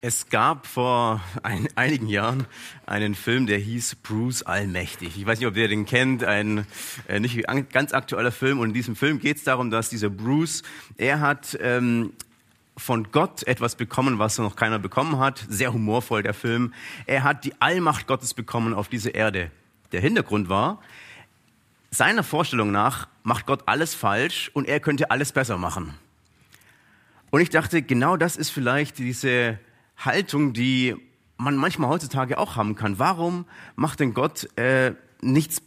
Es gab vor ein, einigen Jahren einen Film, der hieß Bruce Allmächtig. Ich weiß nicht, ob ihr den kennt, ein äh, nicht ganz aktueller Film. Und in diesem Film geht es darum, dass dieser Bruce, er hat ähm, von Gott etwas bekommen, was noch keiner bekommen hat. Sehr humorvoll der Film. Er hat die Allmacht Gottes bekommen auf dieser Erde. Der Hintergrund war, seiner Vorstellung nach macht Gott alles falsch und er könnte alles besser machen. Und ich dachte, genau das ist vielleicht diese Haltung, die man manchmal heutzutage auch haben kann. Warum macht denn Gott äh, nichts,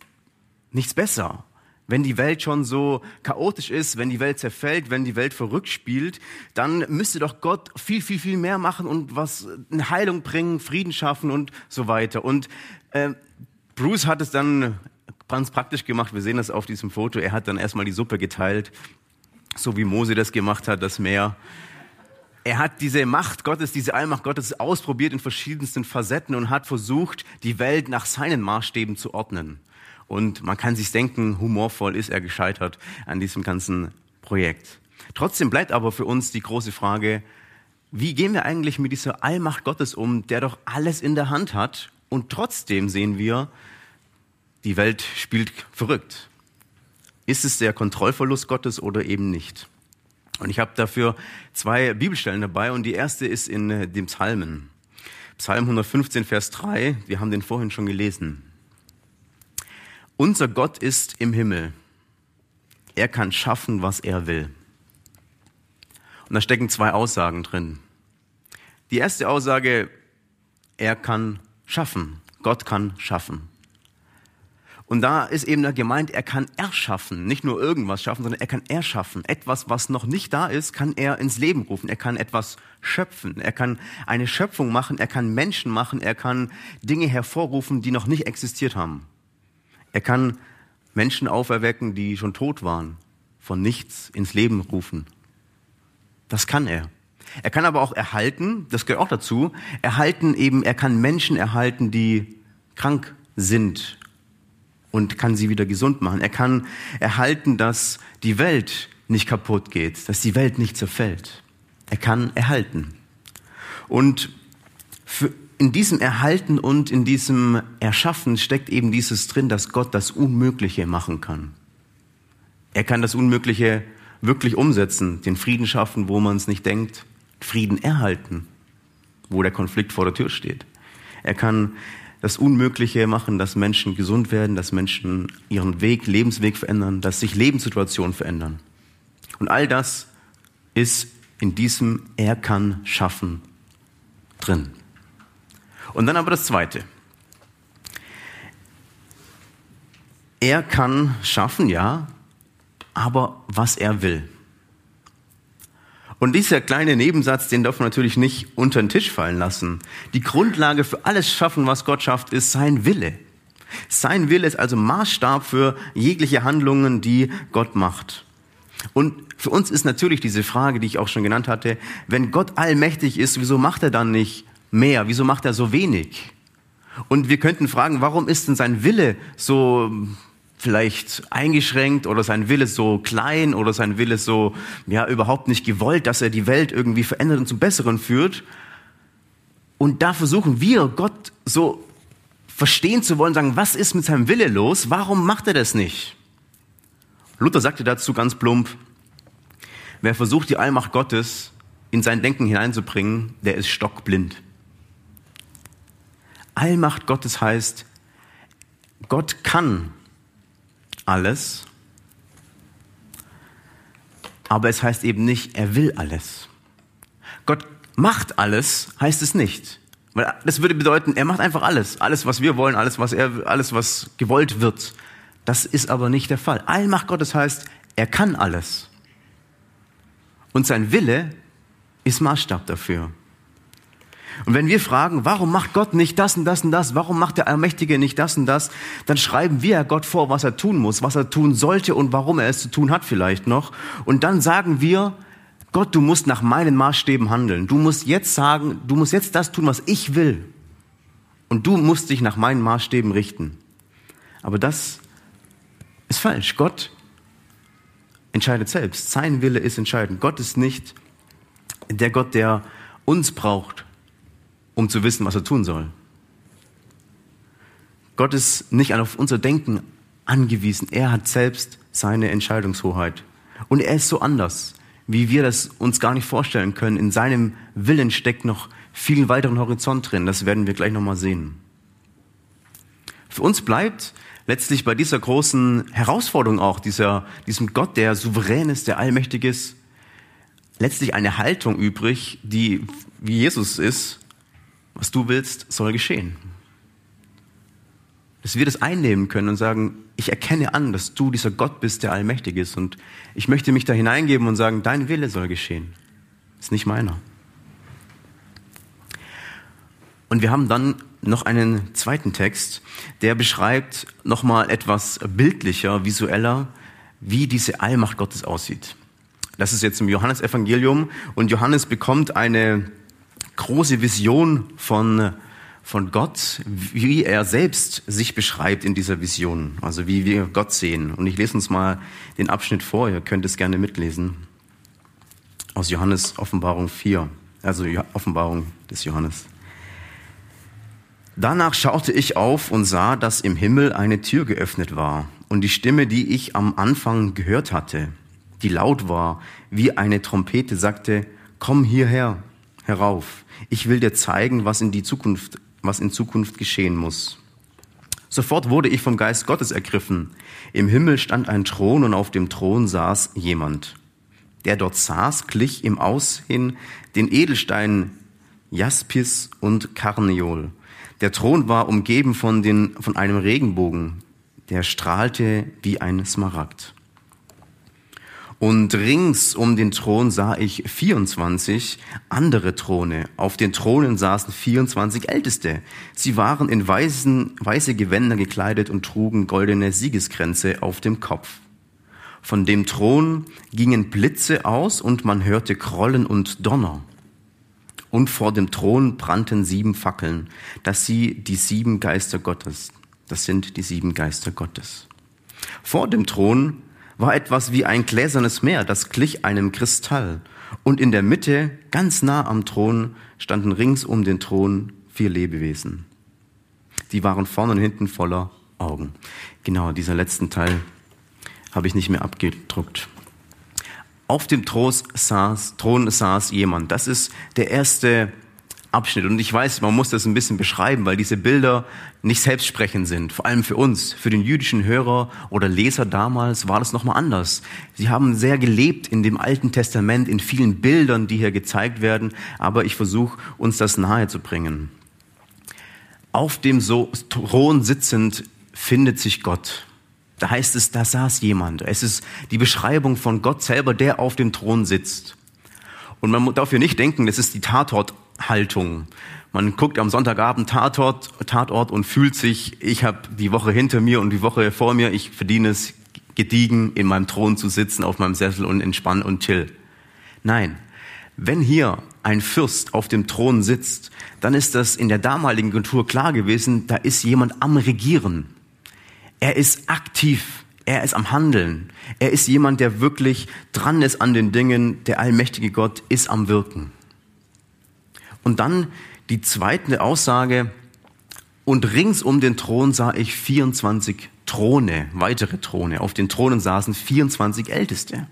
nichts besser? Wenn die Welt schon so chaotisch ist, wenn die Welt zerfällt, wenn die Welt verrückt spielt, dann müsste doch Gott viel, viel, viel mehr machen und was eine Heilung bringen, Frieden schaffen und so weiter. Und äh, Bruce hat es dann ganz praktisch gemacht. Wir sehen das auf diesem Foto. Er hat dann erstmal die Suppe geteilt, so wie Mose das gemacht hat, das Meer er hat diese Macht Gottes, diese Allmacht Gottes ausprobiert in verschiedensten Facetten und hat versucht, die Welt nach seinen Maßstäben zu ordnen. Und man kann sich denken, humorvoll ist er gescheitert an diesem ganzen Projekt. Trotzdem bleibt aber für uns die große Frage, wie gehen wir eigentlich mit dieser Allmacht Gottes um, der doch alles in der Hand hat und trotzdem sehen wir, die Welt spielt verrückt. Ist es der Kontrollverlust Gottes oder eben nicht? Und ich habe dafür zwei Bibelstellen dabei und die erste ist in äh, dem Psalmen. Psalm 115, Vers 3, wir haben den vorhin schon gelesen. Unser Gott ist im Himmel. Er kann schaffen, was er will. Und da stecken zwei Aussagen drin. Die erste Aussage, er kann schaffen. Gott kann schaffen. Und da ist eben da gemeint, er kann erschaffen, nicht nur irgendwas schaffen, sondern er kann erschaffen. Etwas, was noch nicht da ist, kann er ins Leben rufen. Er kann etwas schöpfen. Er kann eine Schöpfung machen. Er kann Menschen machen. Er kann Dinge hervorrufen, die noch nicht existiert haben. Er kann Menschen auferwecken, die schon tot waren, von nichts ins Leben rufen. Das kann er. Er kann aber auch erhalten, das gehört auch dazu, erhalten eben, er kann Menschen erhalten, die krank sind und kann sie wieder gesund machen. Er kann erhalten, dass die Welt nicht kaputt geht, dass die Welt nicht zerfällt. Er kann erhalten. Und in diesem Erhalten und in diesem Erschaffen steckt eben dieses drin, dass Gott das Unmögliche machen kann. Er kann das Unmögliche wirklich umsetzen, den Frieden schaffen, wo man es nicht denkt, Frieden erhalten, wo der Konflikt vor der Tür steht. Er kann das Unmögliche machen, dass Menschen gesund werden, dass Menschen ihren Weg, Lebensweg verändern, dass sich Lebenssituationen verändern. Und all das ist in diesem Er kann schaffen drin. Und dann aber das Zweite. Er kann schaffen, ja, aber was er will. Und dieser kleine Nebensatz, den darf man natürlich nicht unter den Tisch fallen lassen. Die Grundlage für alles Schaffen, was Gott schafft, ist sein Wille. Sein Wille ist also Maßstab für jegliche Handlungen, die Gott macht. Und für uns ist natürlich diese Frage, die ich auch schon genannt hatte, wenn Gott allmächtig ist, wieso macht er dann nicht mehr? Wieso macht er so wenig? Und wir könnten fragen, warum ist denn sein Wille so vielleicht eingeschränkt oder sein Wille so klein oder sein Wille so, ja, überhaupt nicht gewollt, dass er die Welt irgendwie verändert und zum Besseren führt. Und da versuchen wir, Gott so verstehen zu wollen, sagen, was ist mit seinem Wille los? Warum macht er das nicht? Luther sagte dazu ganz plump, wer versucht, die Allmacht Gottes in sein Denken hineinzubringen, der ist stockblind. Allmacht Gottes heißt, Gott kann alles, aber es heißt eben nicht, er will alles. Gott macht alles, heißt es nicht. Weil das würde bedeuten, er macht einfach alles. Alles, was wir wollen, alles, was er, alles, was gewollt wird. Das ist aber nicht der Fall. Allmacht Gottes heißt, er kann alles. Und sein Wille ist Maßstab dafür. Und wenn wir fragen, warum macht Gott nicht das und das und das, warum macht der Allmächtige nicht das und das, dann schreiben wir Gott vor, was er tun muss, was er tun sollte und warum er es zu tun hat vielleicht noch. Und dann sagen wir, Gott, du musst nach meinen Maßstäben handeln. Du musst jetzt sagen, du musst jetzt das tun, was ich will. Und du musst dich nach meinen Maßstäben richten. Aber das ist falsch. Gott entscheidet selbst. Sein Wille ist entscheidend. Gott ist nicht der Gott, der uns braucht, um zu wissen, was er tun soll. Gott ist nicht auf unser Denken angewiesen. Er hat selbst seine Entscheidungshoheit. Und er ist so anders, wie wir das uns gar nicht vorstellen können. In seinem Willen steckt noch viel weiteren Horizont drin. Das werden wir gleich nochmal sehen. Für uns bleibt letztlich bei dieser großen Herausforderung auch, dieser, diesem Gott, der souverän ist, der allmächtig ist, letztlich eine Haltung übrig, die wie Jesus ist, was du willst, soll geschehen. Dass wir das einnehmen können und sagen, ich erkenne an, dass du dieser Gott bist, der allmächtig ist und ich möchte mich da hineingeben und sagen, dein Wille soll geschehen. Ist nicht meiner. Und wir haben dann noch einen zweiten Text, der beschreibt nochmal etwas bildlicher, visueller, wie diese Allmacht Gottes aussieht. Das ist jetzt im Johannesevangelium und Johannes bekommt eine große Vision von, von Gott, wie er selbst sich beschreibt in dieser Vision, also wie wir Gott sehen. Und ich lese uns mal den Abschnitt vor, ihr könnt es gerne mitlesen, aus Johannes Offenbarung 4, also Offenbarung des Johannes. Danach schaute ich auf und sah, dass im Himmel eine Tür geöffnet war und die Stimme, die ich am Anfang gehört hatte, die laut war wie eine Trompete, sagte, komm hierher, herauf. Ich will dir zeigen, was in die Zukunft, was in Zukunft geschehen muss. Sofort wurde ich vom Geist Gottes ergriffen. Im Himmel stand ein Thron und auf dem Thron saß jemand. Der dort saß, glich im Aussehen den Edelsteinen Jaspis und Karneol der Thron war umgeben von, den, von einem Regenbogen, der strahlte wie ein Smaragd. Und rings um den Thron sah ich 24 andere Throne. Auf den Thronen saßen 24 Älteste. Sie waren in weißen, weiße Gewänder gekleidet und trugen goldene Siegeskränze auf dem Kopf. Von dem Thron gingen Blitze aus und man hörte Krollen und Donner und vor dem Thron brannten sieben Fackeln, dass sie die sieben Geister Gottes, das sind die sieben Geister Gottes. Vor dem Thron war etwas wie ein gläsernes Meer, das glich einem Kristall. Und in der Mitte, ganz nah am Thron, standen rings um den Thron vier Lebewesen. Die waren vorne und hinten voller Augen. Genau, dieser letzten Teil habe ich nicht mehr abgedruckt. Auf dem Thron saß, Thron saß jemand. Das ist der erste Abschnitt. Und ich weiß, man muss das ein bisschen beschreiben, weil diese Bilder nicht selbstsprechend sind. Vor allem für uns, für den jüdischen Hörer oder Leser damals war das nochmal anders. Sie haben sehr gelebt in dem Alten Testament, in vielen Bildern, die hier gezeigt werden. Aber ich versuche, uns das nahe zu bringen. Auf dem Thron sitzend findet sich Gott. Da heißt es, da saß jemand. Es ist die Beschreibung von Gott selber, der auf dem Thron sitzt. Und man darf hier nicht denken, das ist die Tatorthaltung. Man guckt am Sonntagabend Tatort, Tatort und fühlt sich, ich habe die Woche hinter mir und die Woche vor mir, ich verdiene es gediegen, in meinem Thron zu sitzen, auf meinem Sessel und entspannen und chill. Nein, wenn hier ein Fürst auf dem Thron sitzt, dann ist das in der damaligen Kultur klar gewesen, da ist jemand am Regieren. Er ist aktiv. Er ist am Handeln. Er ist jemand, der wirklich dran ist an den Dingen. Der allmächtige Gott ist am Wirken. Und dann die zweite Aussage. Und rings um den Thron sah ich 24 Throne, weitere Throne. Auf den Thronen saßen 24 Älteste.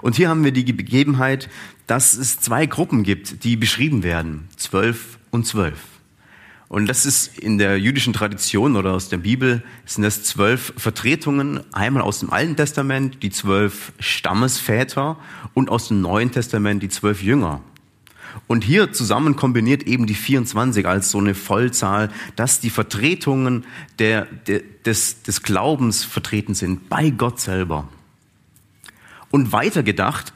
Und hier haben wir die Begebenheit, dass es zwei Gruppen gibt, die beschrieben werden. Zwölf und zwölf. Und das ist in der jüdischen Tradition oder aus der Bibel sind das zwölf Vertretungen, einmal aus dem Alten Testament die zwölf Stammesväter und aus dem Neuen Testament die zwölf Jünger. Und hier zusammen kombiniert eben die 24 als so eine Vollzahl, dass die Vertretungen der, der, des, des Glaubens vertreten sind bei Gott selber. Und weiter gedacht,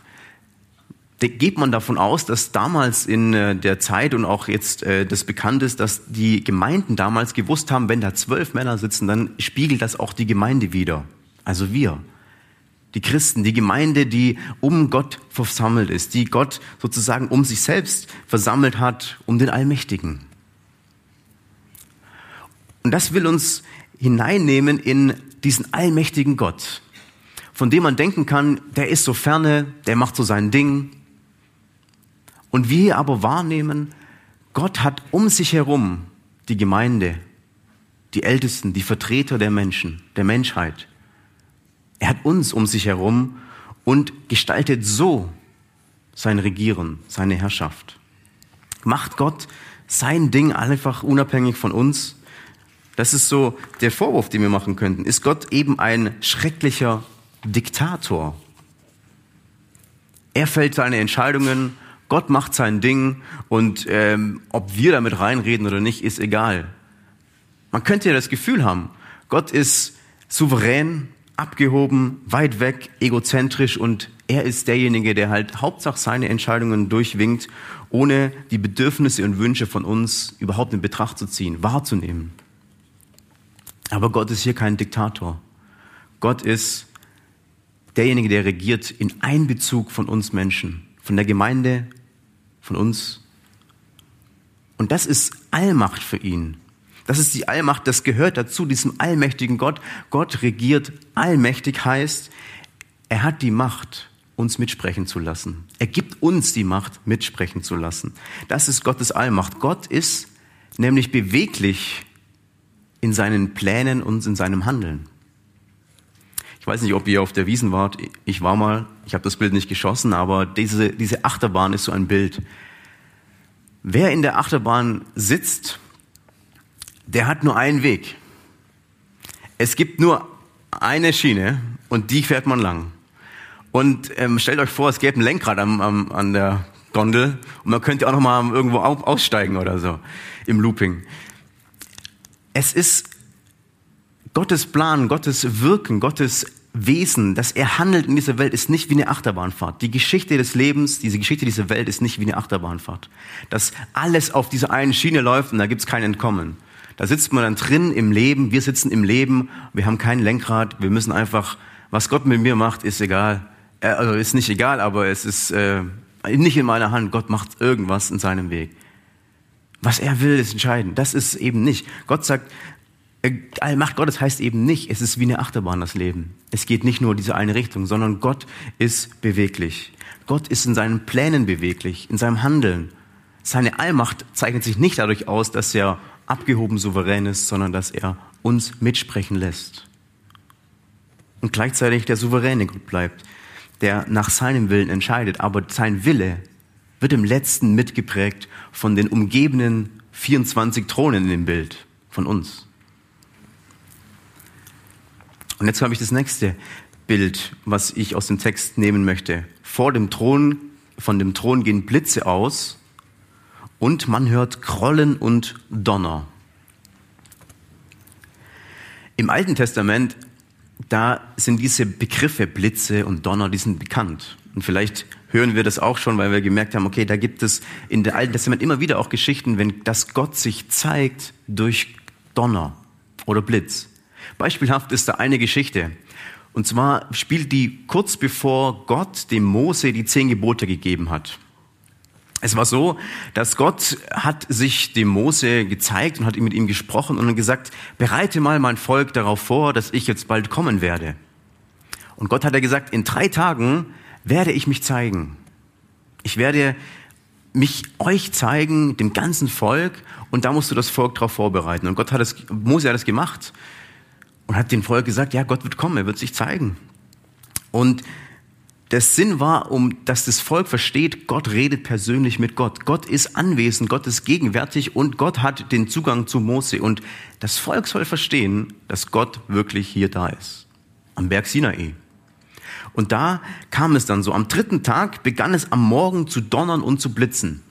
geht man davon aus, dass damals in äh, der Zeit und auch jetzt äh, das bekannt ist, dass die Gemeinden damals gewusst haben, wenn da zwölf Männer sitzen, dann spiegelt das auch die Gemeinde wieder. Also wir. Die Christen, die Gemeinde, die um Gott versammelt ist, die Gott sozusagen um sich selbst versammelt hat, um den Allmächtigen. Und das will uns hineinnehmen in diesen allmächtigen Gott, von dem man denken kann, der ist so ferne, der macht so sein Ding. Und wir aber wahrnehmen, Gott hat um sich herum die Gemeinde, die Ältesten, die Vertreter der Menschen, der Menschheit. Er hat uns um sich herum und gestaltet so sein Regieren, seine Herrschaft. Macht Gott sein Ding einfach unabhängig von uns? Das ist so der Vorwurf, den wir machen könnten. Ist Gott eben ein schrecklicher Diktator? Er fällt seine Entscheidungen, Gott macht sein Ding und ähm, ob wir damit reinreden oder nicht, ist egal. Man könnte ja das Gefühl haben, Gott ist souverän, abgehoben, weit weg, egozentrisch und er ist derjenige, der halt Hauptsache seine Entscheidungen durchwinkt, ohne die Bedürfnisse und Wünsche von uns überhaupt in Betracht zu ziehen, wahrzunehmen. Aber Gott ist hier kein Diktator. Gott ist derjenige, der regiert in Einbezug von uns Menschen, von der Gemeinde, von uns. Und das ist Allmacht für ihn. Das ist die Allmacht, das gehört dazu, diesem allmächtigen Gott. Gott regiert allmächtig heißt, er hat die Macht, uns mitsprechen zu lassen. Er gibt uns die Macht, mitsprechen zu lassen. Das ist Gottes Allmacht. Gott ist nämlich beweglich in seinen Plänen und in seinem Handeln. Ich weiß nicht, ob ihr auf der Wiesen wart. Ich war mal, ich habe das Bild nicht geschossen, aber diese, diese Achterbahn ist so ein Bild. Wer in der Achterbahn sitzt, der hat nur einen Weg. Es gibt nur eine Schiene und die fährt man lang. Und ähm, stellt euch vor, es gäbe ein Lenkrad am, am, an der Gondel und man könnte auch noch mal irgendwo aussteigen oder so im Looping. Es ist Gottes Plan, Gottes Wirken, Gottes Wesen, dass er handelt in dieser Welt, ist nicht wie eine Achterbahnfahrt. Die Geschichte des Lebens, diese Geschichte dieser Welt ist nicht wie eine Achterbahnfahrt. Dass alles auf dieser einen Schiene läuft und da gibt's kein Entkommen. Da sitzt man dann drin im Leben, wir sitzen im Leben, wir haben kein Lenkrad, wir müssen einfach, was Gott mit mir macht, ist egal. Äh, also ist nicht egal, aber es ist äh, nicht in meiner Hand. Gott macht irgendwas in seinem Weg. Was er will, ist entscheidend. Das ist eben nicht. Gott sagt, äh, Allmacht Gottes heißt eben nicht, es ist wie eine Achterbahn das Leben. Es geht nicht nur diese eine Richtung, sondern Gott ist beweglich. Gott ist in seinen Plänen beweglich, in seinem Handeln. Seine Allmacht zeichnet sich nicht dadurch aus, dass er abgehoben souverän ist, sondern dass er uns mitsprechen lässt. Und gleichzeitig der souveräne Gott bleibt, der nach seinem Willen entscheidet, aber sein Wille wird im letzten mitgeprägt von den umgebenden 24 Thronen in dem Bild, von uns. Und jetzt habe ich das nächste Bild, was ich aus dem Text nehmen möchte. Vor dem Thron, von dem Thron gehen Blitze aus und man hört Krollen und Donner. Im Alten Testament, da sind diese Begriffe Blitze und Donner, die sind bekannt. Und vielleicht hören wir das auch schon, weil wir gemerkt haben, okay, da gibt es in dem Alten Testament immer wieder auch Geschichten, wenn das Gott sich zeigt durch Donner oder Blitz. Beispielhaft ist da eine Geschichte. Und zwar spielt die kurz bevor Gott dem Mose die zehn Gebote gegeben hat. Es war so, dass Gott hat sich dem Mose gezeigt und hat mit ihm gesprochen und gesagt, bereite mal mein Volk darauf vor, dass ich jetzt bald kommen werde. Und Gott hat er gesagt, in drei Tagen werde ich mich zeigen. Ich werde mich euch zeigen, dem ganzen Volk, und da musst du das Volk darauf vorbereiten. Und Gott hat es, Mose hat es gemacht und hat dem Volk gesagt, ja, Gott wird kommen, er wird sich zeigen. Und der Sinn war, um, dass das Volk versteht, Gott redet persönlich mit Gott. Gott ist anwesend, Gott ist gegenwärtig und Gott hat den Zugang zu Mose. Und das Volk soll verstehen, dass Gott wirklich hier da ist. Am Berg Sinai. Und da kam es dann so. Am dritten Tag begann es am Morgen zu donnern und zu blitzen.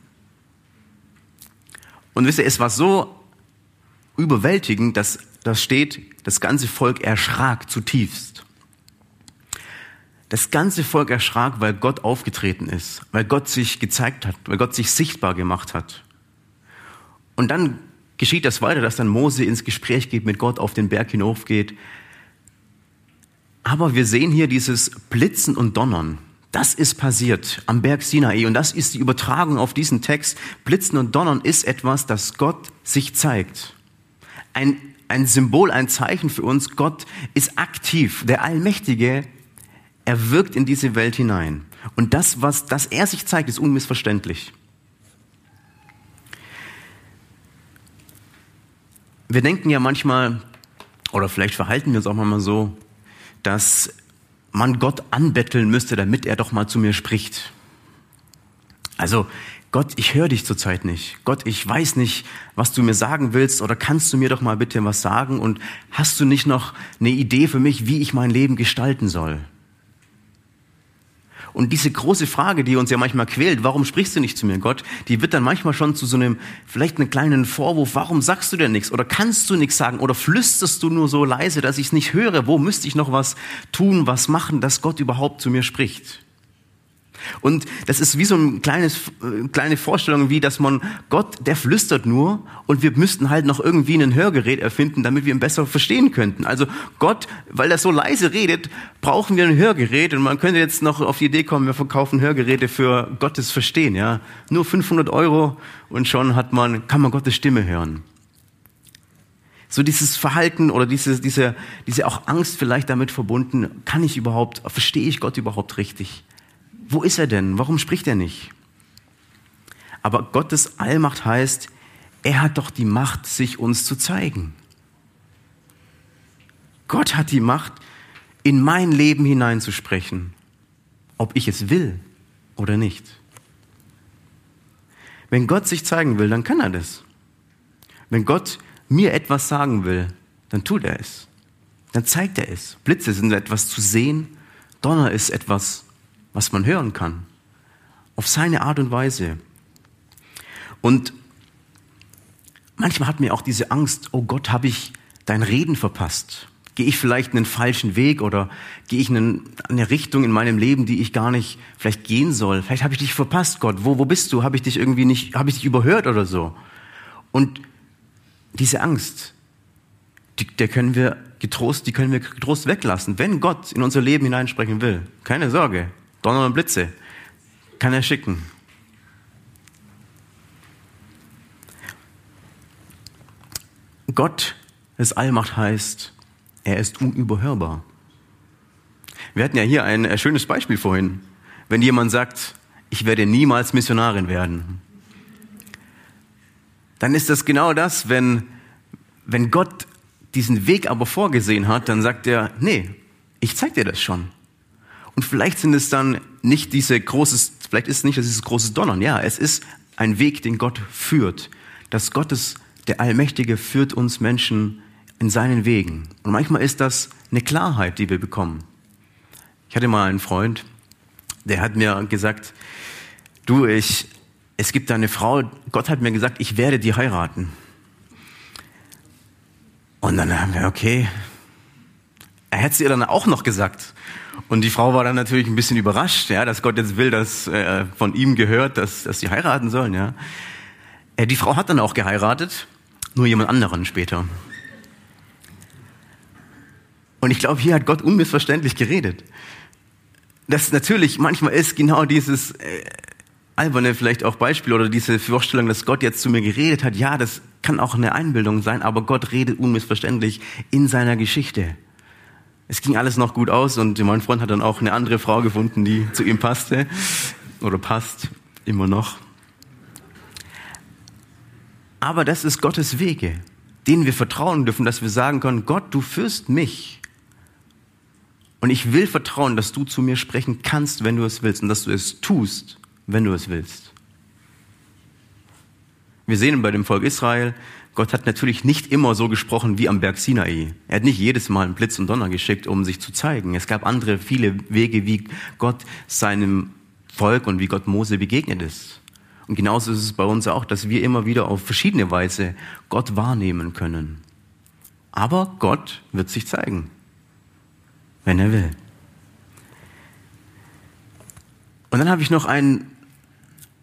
Und wisst ihr, es war so überwältigend, dass da steht, das ganze Volk erschrak zutiefst. Das ganze Volk erschrak, weil Gott aufgetreten ist, weil Gott sich gezeigt hat, weil Gott sich sichtbar gemacht hat. Und dann geschieht das weiter, dass dann Mose ins Gespräch geht mit Gott, auf den Berg hinaufgeht. Aber wir sehen hier dieses Blitzen und Donnern. Das ist passiert am Berg Sinai und das ist die Übertragung auf diesen Text. Blitzen und Donnern ist etwas, das Gott sich zeigt. Ein, ein Symbol, ein Zeichen für uns. Gott ist aktiv. Der Allmächtige er wirkt in diese Welt hinein. Und das, was, dass er sich zeigt, ist unmissverständlich. Wir denken ja manchmal, oder vielleicht verhalten wir uns auch manchmal so, dass man Gott anbetteln müsste, damit er doch mal zu mir spricht. Also, Gott, ich höre dich zurzeit nicht. Gott, ich weiß nicht, was du mir sagen willst oder kannst du mir doch mal bitte was sagen und hast du nicht noch eine Idee für mich, wie ich mein Leben gestalten soll? Und diese große Frage, die uns ja manchmal quält, warum sprichst du nicht zu mir, Gott, die wird dann manchmal schon zu so einem, vielleicht einen kleinen Vorwurf, warum sagst du denn nichts? Oder kannst du nichts sagen? Oder flüsterst du nur so leise, dass ich es nicht höre? Wo müsste ich noch was tun, was machen, dass Gott überhaupt zu mir spricht? Und das ist wie so eine kleines, äh, kleine Vorstellung, wie dass man Gott, der flüstert nur und wir müssten halt noch irgendwie ein Hörgerät erfinden, damit wir ihn besser verstehen könnten. Also Gott, weil er so leise redet, brauchen wir ein Hörgerät und man könnte jetzt noch auf die Idee kommen, wir verkaufen Hörgeräte für Gottes Verstehen, ja. Nur 500 Euro und schon hat man, kann man Gottes Stimme hören. So dieses Verhalten oder diese, diese, diese auch Angst vielleicht damit verbunden, kann ich überhaupt, verstehe ich Gott überhaupt richtig? Wo ist er denn? Warum spricht er nicht? Aber Gottes Allmacht heißt, er hat doch die Macht, sich uns zu zeigen. Gott hat die Macht, in mein Leben hineinzusprechen, ob ich es will oder nicht. Wenn Gott sich zeigen will, dann kann er das. Wenn Gott mir etwas sagen will, dann tut er es. Dann zeigt er es. Blitze sind etwas zu sehen, Donner ist etwas was man hören kann. Auf seine Art und Weise. Und manchmal hat mir auch diese Angst, oh Gott, habe ich dein Reden verpasst? Gehe ich vielleicht einen falschen Weg oder gehe ich in eine Richtung in meinem Leben, die ich gar nicht vielleicht gehen soll? Vielleicht habe ich dich verpasst, Gott. Wo, wo bist du? Habe ich dich irgendwie nicht, habe ich dich überhört oder so? Und diese Angst, die, der können wir getrost, die können wir getrost weglassen. Wenn Gott in unser Leben hineinsprechen will, keine Sorge, Donner und Blitze kann er schicken. Gott, das Allmacht heißt, er ist unüberhörbar. Wir hatten ja hier ein äh, schönes Beispiel vorhin. Wenn jemand sagt, ich werde niemals Missionarin werden, dann ist das genau das, wenn, wenn Gott diesen Weg aber vorgesehen hat, dann sagt er, nee, ich zeig dir das schon. Und vielleicht sind es dann nicht diese großes, vielleicht ist es nicht dieses große Donnern. Ja, es ist ein Weg, den Gott führt. Dass Gottes, der Allmächtige, führt uns Menschen in seinen Wegen. Und manchmal ist das eine Klarheit, die wir bekommen. Ich hatte mal einen Freund, der hat mir gesagt, du, ich, es gibt eine Frau, Gott hat mir gesagt, ich werde die heiraten. Und dann haben wir, okay, er hätte es ihr dann auch noch gesagt. Und die Frau war dann natürlich ein bisschen überrascht, ja, dass Gott jetzt will, dass äh, von ihm gehört, dass, dass sie heiraten sollen. Ja. Äh, die Frau hat dann auch geheiratet, nur jemand anderen später. Und ich glaube, hier hat Gott unmissverständlich geredet. Das natürlich manchmal ist genau dieses äh, alberne vielleicht auch Beispiel oder diese Vorstellung, dass Gott jetzt zu mir geredet hat. Ja, das kann auch eine Einbildung sein, aber Gott redet unmissverständlich in seiner Geschichte. Es ging alles noch gut aus und mein Freund hat dann auch eine andere Frau gefunden, die zu ihm passte oder passt immer noch. Aber das ist Gottes Wege, denen wir vertrauen dürfen, dass wir sagen können, Gott, du führst mich. Und ich will vertrauen, dass du zu mir sprechen kannst, wenn du es willst und dass du es tust, wenn du es willst. Wir sehen bei dem Volk Israel, Gott hat natürlich nicht immer so gesprochen wie am Berg Sinai. Er hat nicht jedes Mal einen Blitz und Donner geschickt, um sich zu zeigen. Es gab andere, viele Wege, wie Gott seinem Volk und wie Gott Mose begegnet ist. Und genauso ist es bei uns auch, dass wir immer wieder auf verschiedene Weise Gott wahrnehmen können. Aber Gott wird sich zeigen, wenn er will. Und dann habe ich noch einen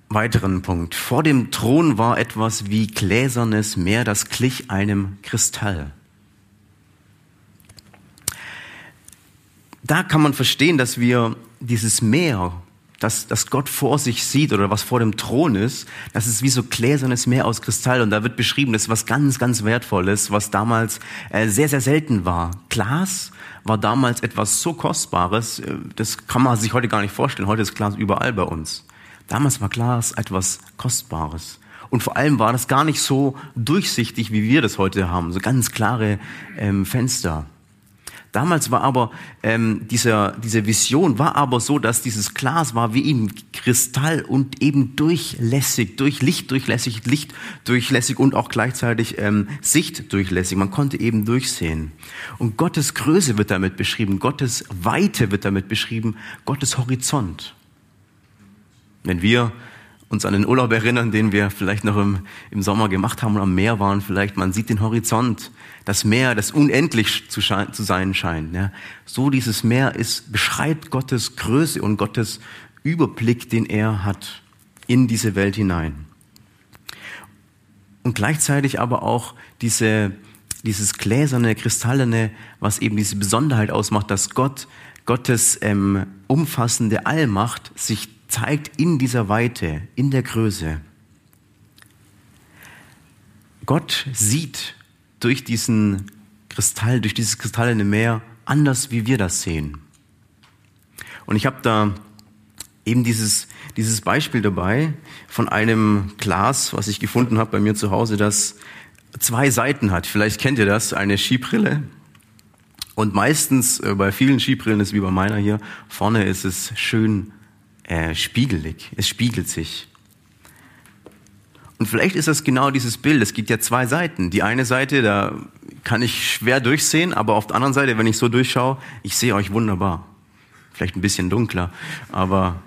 weiteren Punkt. Vor dem Thron war etwas wie gläsernes Meer, das glich einem Kristall. Da kann man verstehen, dass wir dieses Meer, das, das Gott vor sich sieht oder was vor dem Thron ist, das ist wie so gläsernes Meer aus Kristall und da wird beschrieben, das ist was ganz, ganz Wertvolles, was damals äh, sehr, sehr selten war. Glas war damals etwas so Kostbares, äh, das kann man sich heute gar nicht vorstellen. Heute ist Glas überall bei uns. Damals war Glas etwas Kostbares. Und vor allem war das gar nicht so durchsichtig, wie wir das heute haben, so ganz klare ähm, Fenster. Damals war aber ähm, dieser, diese Vision war aber so, dass dieses Glas war wie eben Kristall und eben durchlässig, durch Licht durchlässig, Licht durchlässig und auch gleichzeitig ähm, Sicht durchlässig. Man konnte eben durchsehen. Und Gottes Größe wird damit beschrieben, Gottes Weite wird damit beschrieben, Gottes Horizont. Wenn wir uns an den Urlaub erinnern, den wir vielleicht noch im, im Sommer gemacht haben und am Meer waren, vielleicht man sieht den Horizont, das Meer, das unendlich zu, zu sein scheint. Ja. So dieses Meer ist, beschreibt Gottes Größe und Gottes Überblick, den er hat in diese Welt hinein. Und gleichzeitig aber auch diese, dieses gläserne, kristallene, was eben diese Besonderheit ausmacht, dass Gott, Gottes ähm, umfassende Allmacht sich zeigt in dieser Weite, in der Größe. Gott sieht durch diesen Kristall, durch dieses kristallene Meer anders, wie wir das sehen. Und ich habe da eben dieses, dieses Beispiel dabei von einem Glas, was ich gefunden habe bei mir zu Hause, das zwei Seiten hat. Vielleicht kennt ihr das, eine Skibrille. Und meistens äh, bei vielen Skibrillen ist wie bei meiner hier, vorne ist es schön äh, spiegelig. Es spiegelt sich. Und vielleicht ist das genau dieses Bild. Es gibt ja zwei Seiten. Die eine Seite, da kann ich schwer durchsehen, aber auf der anderen Seite, wenn ich so durchschaue, ich sehe euch wunderbar. Vielleicht ein bisschen dunkler, aber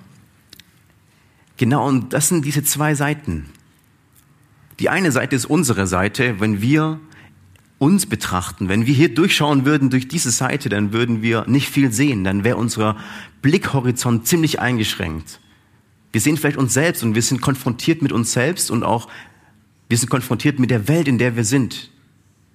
genau, und das sind diese zwei Seiten. Die eine Seite ist unsere Seite, wenn wir uns betrachten, wenn wir hier durchschauen würden durch diese Seite, dann würden wir nicht viel sehen, dann wäre unser Blickhorizont ziemlich eingeschränkt. Wir sehen vielleicht uns selbst und wir sind konfrontiert mit uns selbst und auch wir sind konfrontiert mit der Welt, in der wir sind.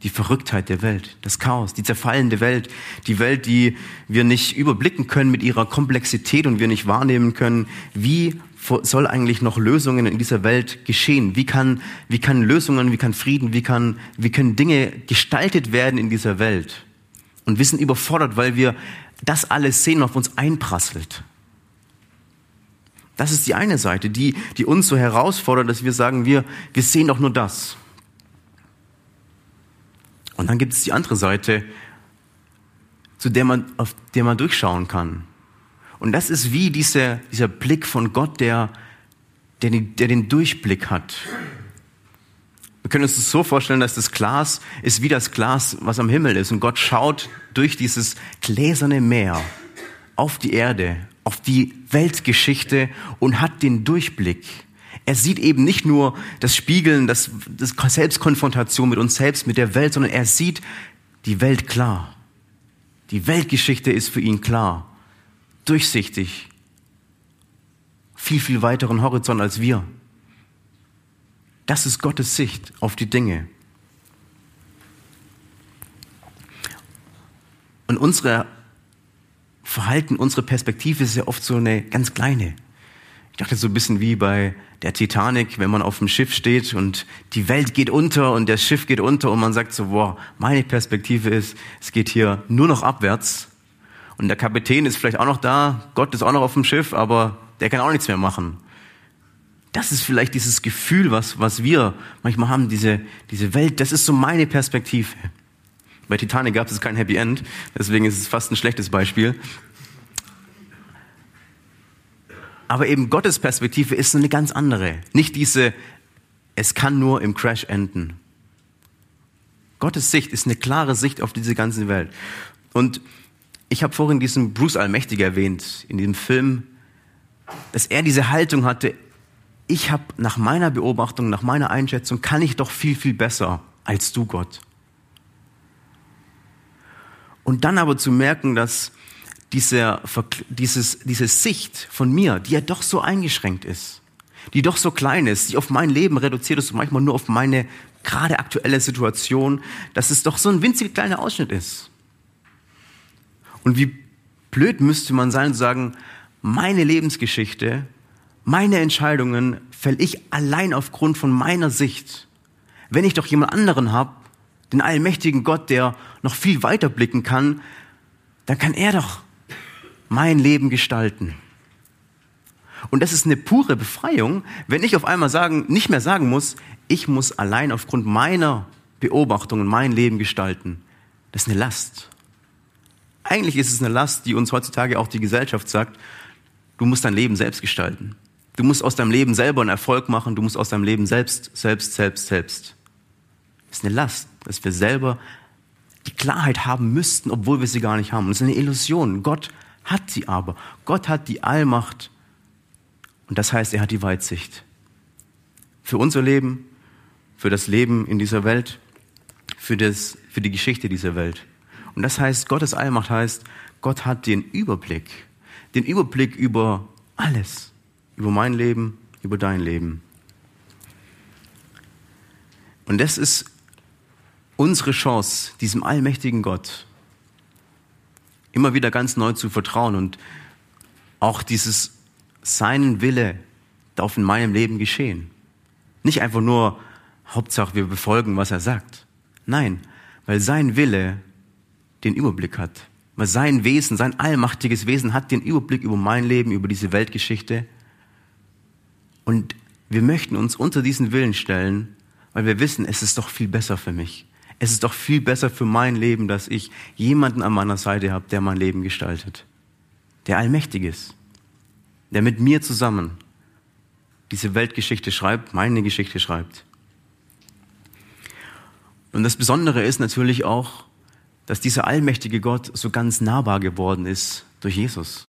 Die Verrücktheit der Welt, das Chaos, die zerfallende Welt, die Welt, die wir nicht überblicken können mit ihrer Komplexität und wir nicht wahrnehmen können, wie soll eigentlich noch Lösungen in dieser Welt geschehen? Wie kann, wie kann Lösungen, wie kann Frieden, wie kann, wie können Dinge gestaltet werden in dieser Welt? Und wir sind überfordert, weil wir das alles sehen auf uns einprasselt. Das ist die eine Seite, die, die uns so herausfordert, dass wir sagen, wir, wir sehen doch nur das. Und dann gibt es die andere Seite, zu der man, auf der man durchschauen kann. Und das ist wie dieser, dieser Blick von Gott, der, der, der den Durchblick hat. Wir können uns das so vorstellen, dass das Glas ist wie das Glas, was am Himmel ist. Und Gott schaut durch dieses gläserne Meer auf die Erde, auf die Weltgeschichte und hat den Durchblick. Er sieht eben nicht nur das Spiegeln, das, das Selbstkonfrontation mit uns selbst, mit der Welt, sondern er sieht die Welt klar. Die Weltgeschichte ist für ihn klar durchsichtig, viel, viel weiteren Horizont als wir. Das ist Gottes Sicht auf die Dinge. Und unsere Verhalten, unsere Perspektive ist ja oft so eine ganz kleine. Ich dachte so ein bisschen wie bei der Titanic, wenn man auf dem Schiff steht und die Welt geht unter und das Schiff geht unter und man sagt so, boah, meine Perspektive ist, es geht hier nur noch abwärts und der Kapitän ist vielleicht auch noch da, Gott ist auch noch auf dem Schiff, aber der kann auch nichts mehr machen. Das ist vielleicht dieses Gefühl, was, was wir manchmal haben, diese, diese Welt, das ist so meine Perspektive. Bei Titanic gab es kein Happy End, deswegen ist es fast ein schlechtes Beispiel. Aber eben Gottes Perspektive ist eine ganz andere. Nicht diese, es kann nur im Crash enden. Gottes Sicht ist eine klare Sicht auf diese ganze Welt. Und ich habe vorhin diesen Bruce Allmächtig erwähnt, in diesem Film, dass er diese Haltung hatte, ich habe nach meiner Beobachtung, nach meiner Einschätzung, kann ich doch viel, viel besser als du, Gott. Und dann aber zu merken, dass diese, dieses, diese Sicht von mir, die ja doch so eingeschränkt ist, die doch so klein ist, die auf mein Leben reduziert ist manchmal nur auf meine gerade aktuelle Situation, dass es doch so ein winzig kleiner Ausschnitt ist. Und wie blöd müsste man sein zu sagen, meine Lebensgeschichte, meine Entscheidungen fäll ich allein aufgrund von meiner Sicht. Wenn ich doch jemand anderen habe, den allmächtigen Gott, der noch viel weiter blicken kann, dann kann er doch mein Leben gestalten. Und das ist eine pure Befreiung, wenn ich auf einmal sagen, nicht mehr sagen muss, ich muss allein aufgrund meiner Beobachtungen mein Leben gestalten. Das ist eine Last. Eigentlich ist es eine Last, die uns heutzutage auch die Gesellschaft sagt, du musst dein Leben selbst gestalten. Du musst aus deinem Leben selber einen Erfolg machen, du musst aus deinem Leben selbst, selbst, selbst, selbst. Das ist eine Last, dass wir selber die Klarheit haben müssten, obwohl wir sie gar nicht haben. Und das ist eine Illusion. Gott hat sie aber. Gott hat die Allmacht. Und das heißt, er hat die Weitsicht. Für unser Leben, für das Leben in dieser Welt, für, das, für die Geschichte dieser Welt. Und das heißt, Gottes Allmacht heißt, Gott hat den Überblick. Den Überblick über alles. Über mein Leben, über dein Leben. Und das ist unsere Chance, diesem allmächtigen Gott immer wieder ganz neu zu vertrauen und auch dieses seinen Wille darf in meinem Leben geschehen. Nicht einfach nur Hauptsache wir befolgen, was er sagt. Nein, weil sein Wille den Überblick hat. Weil sein Wesen, sein allmachtiges Wesen hat den Überblick über mein Leben, über diese Weltgeschichte. Und wir möchten uns unter diesen Willen stellen, weil wir wissen, es ist doch viel besser für mich. Es ist doch viel besser für mein Leben, dass ich jemanden an meiner Seite habe, der mein Leben gestaltet. Der allmächtig ist. Der mit mir zusammen diese Weltgeschichte schreibt, meine Geschichte schreibt. Und das Besondere ist natürlich auch, dass dieser allmächtige Gott so ganz nahbar geworden ist durch Jesus.